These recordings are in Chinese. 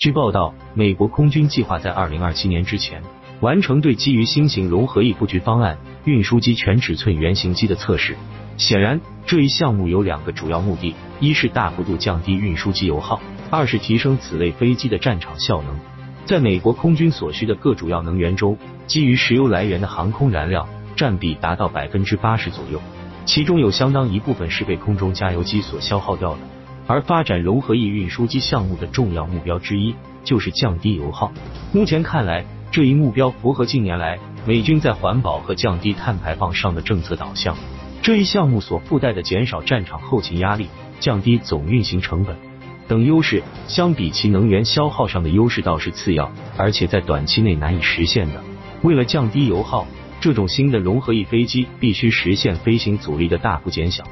据报道，美国空军计划在二零二七年之前完成对基于新型融合翼布局方案运输机全尺寸原型机的测试。显然，这一项目有两个主要目的：一是大幅度降低运输机油耗，二是提升此类飞机的战场效能。在美国空军所需的各主要能源中，基于石油来源的航空燃料占比达到百分之八十左右，其中有相当一部分是被空中加油机所消耗掉的。而发展融合翼运输机项目的重要目标之一就是降低油耗。目前看来，这一目标符合近年来美军在环保和降低碳排放上的政策导向。这一项目所附带的减少战场后勤压力、降低总运行成本等优势，相比其能源消耗上的优势倒是次要，而且在短期内难以实现的。为了降低油耗，这种新的融合翼飞机必须实现飞行阻力的大幅减小，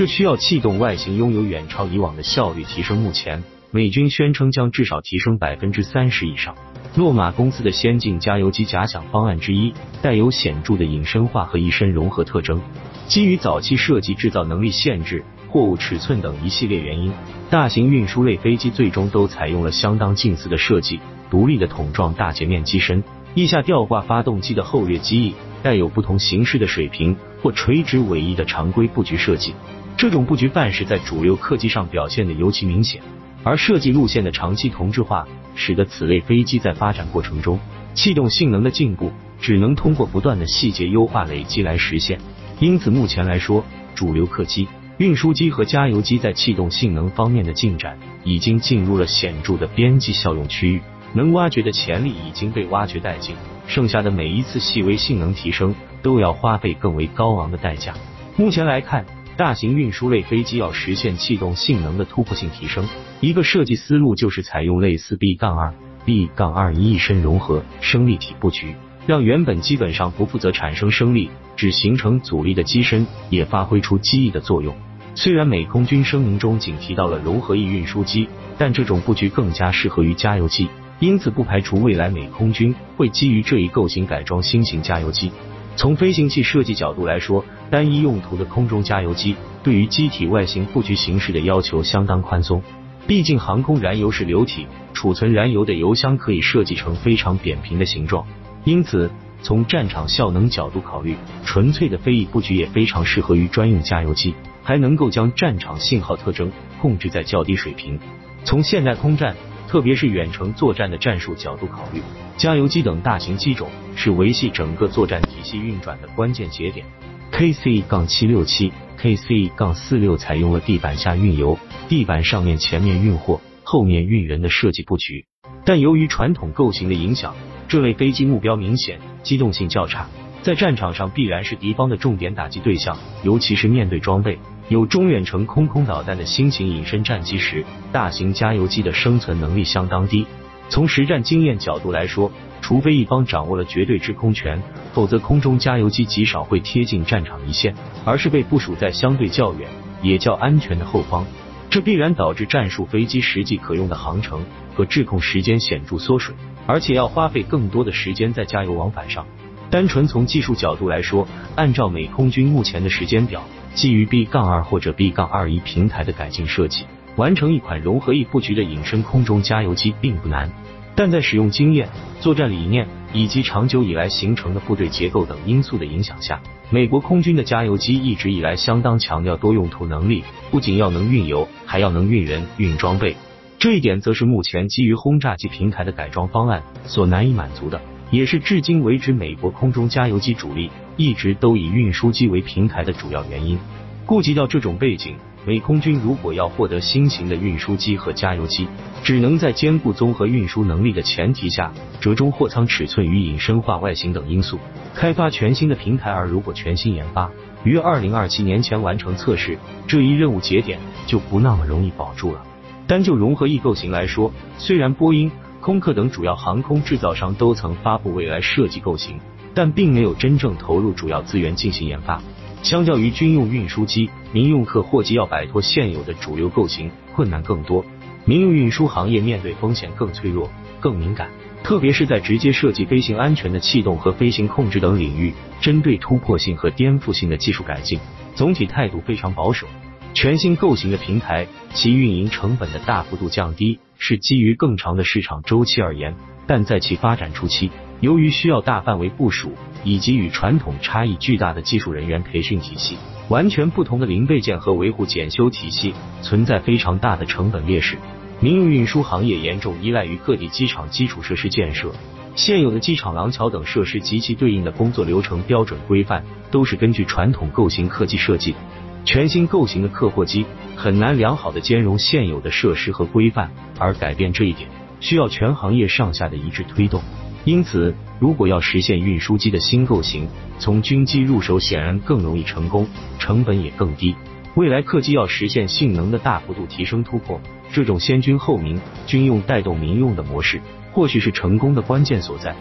这需要气动外形拥有远超以往的效率提升。目前，美军宣称将至少提升百分之三十以上。洛马公司的先进加油机假想方案之一，带有显著的隐身化和一身融合特征。基于早期设计制造能力限制、货物尺寸等一系列原因，大型运输类飞机最终都采用了相当近似的设计：独立的桶状大截面机身，翼下吊挂发动机的后掠机翼，带有不同形式的水平或垂直尾翼的常规布局设计。这种布局范式在主流客机上表现的尤其明显，而设计路线的长期同质化，使得此类飞机在发展过程中气动性能的进步，只能通过不断的细节优化累积来实现。因此，目前来说，主流客机、运输机和加油机在气动性能方面的进展已经进入了显著的边际效用区域，能挖掘的潜力已经被挖掘殆尽，剩下的每一次细微性能提升都要花费更为高昂的代价。目前来看，大型运输类飞机要实现气动性能的突破性提升，一个设计思路就是采用类似 B 杠二、B 杠二一身融合升力体布局。让原本基本上不负责产生升力，只形成阻力的机身也发挥出机翼的作用。虽然美空军声明中仅提到了融合翼运输机，但这种布局更加适合于加油机，因此不排除未来美空军会基于这一构型改装新型加油机。从飞行器设计角度来说，单一用途的空中加油机对于机体外形布局形式的要求相当宽松。毕竟航空燃油是流体，储存燃油的油箱可以设计成非常扁平的形状。因此，从战场效能角度考虑，纯粹的飞翼布局也非常适合于专用加油机，还能够将战场信号特征控制在较低水平。从现代空战，特别是远程作战的战术角度考虑，加油机等大型机种是维系整个作战体系运转的关键节点。KC- 杠七六七、KC- 杠四六采用了地板下运油、地板上面前面运货、后面运人的设计布局，但由于传统构型的影响。这类飞机目标明显，机动性较差，在战场上必然是敌方的重点打击对象，尤其是面对装备有中远程空空导弹的新型隐身战机时，大型加油机的生存能力相当低。从实战经验角度来说，除非一方掌握了绝对制空权，否则空中加油机极少会贴近战场一线，而是被部署在相对较远也较安全的后方，这必然导致战术飞机实际可用的航程和制控时间显著缩水。而且要花费更多的时间在加油往返上。单纯从技术角度来说，按照美空军目前的时间表，基于 B 杠二或者 B 杠二一平台的改进设计，完成一款融合翼布局的隐身空中加油机并不难。但在使用经验、作战理念以及长久以来形成的部队结构等因素的影响下，美国空军的加油机一直以来相当强调多用途能力，不仅要能运油，还要能运人、运装备。这一点则是目前基于轰炸机平台的改装方案所难以满足的，也是至今为止美国空中加油机主力一直都以运输机为平台的主要原因。顾及到这种背景，美空军如果要获得新型的运输机和加油机，只能在兼顾综合运输能力的前提下，折中货舱尺寸与隐身化外形等因素，开发全新的平台。而如果全新研发，于二零二七年前完成测试，这一任务节点就不那么容易保住了。单就融合翼构型来说，虽然波音、空客等主要航空制造商都曾发布未来设计构型，但并没有真正投入主要资源进行研发。相较于军用运输机，民用客货机要摆脱现有的主流构型困难更多。民用运输行业面对风险更脆弱、更敏感，特别是在直接涉及飞行安全的气动和飞行控制等领域，针对突破性和颠覆性的技术改进，总体态度非常保守。全新构型的平台，其运营成本的大幅度降低，是基于更长的市场周期而言，但在其发展初期，由于需要大范围部署，以及与传统差异巨大的技术人员培训体系、完全不同的零备件和维护检修体系，存在非常大的成本劣势。民用运输行业严重依赖于各地机场基础设施建设，现有的机场廊桥等设施及其对应的工作流程标准规范，都是根据传统构型客机设计的。全新构型的客货机很难良好的兼容现有的设施和规范，而改变这一点，需要全行业上下的一致推动。因此，如果要实现运输机的新构型，从军机入手显然更容易成功，成本也更低。未来客机要实现性能的大幅度提升突破，这种先军后民、军用带动民用的模式，或许是成功的关键所在。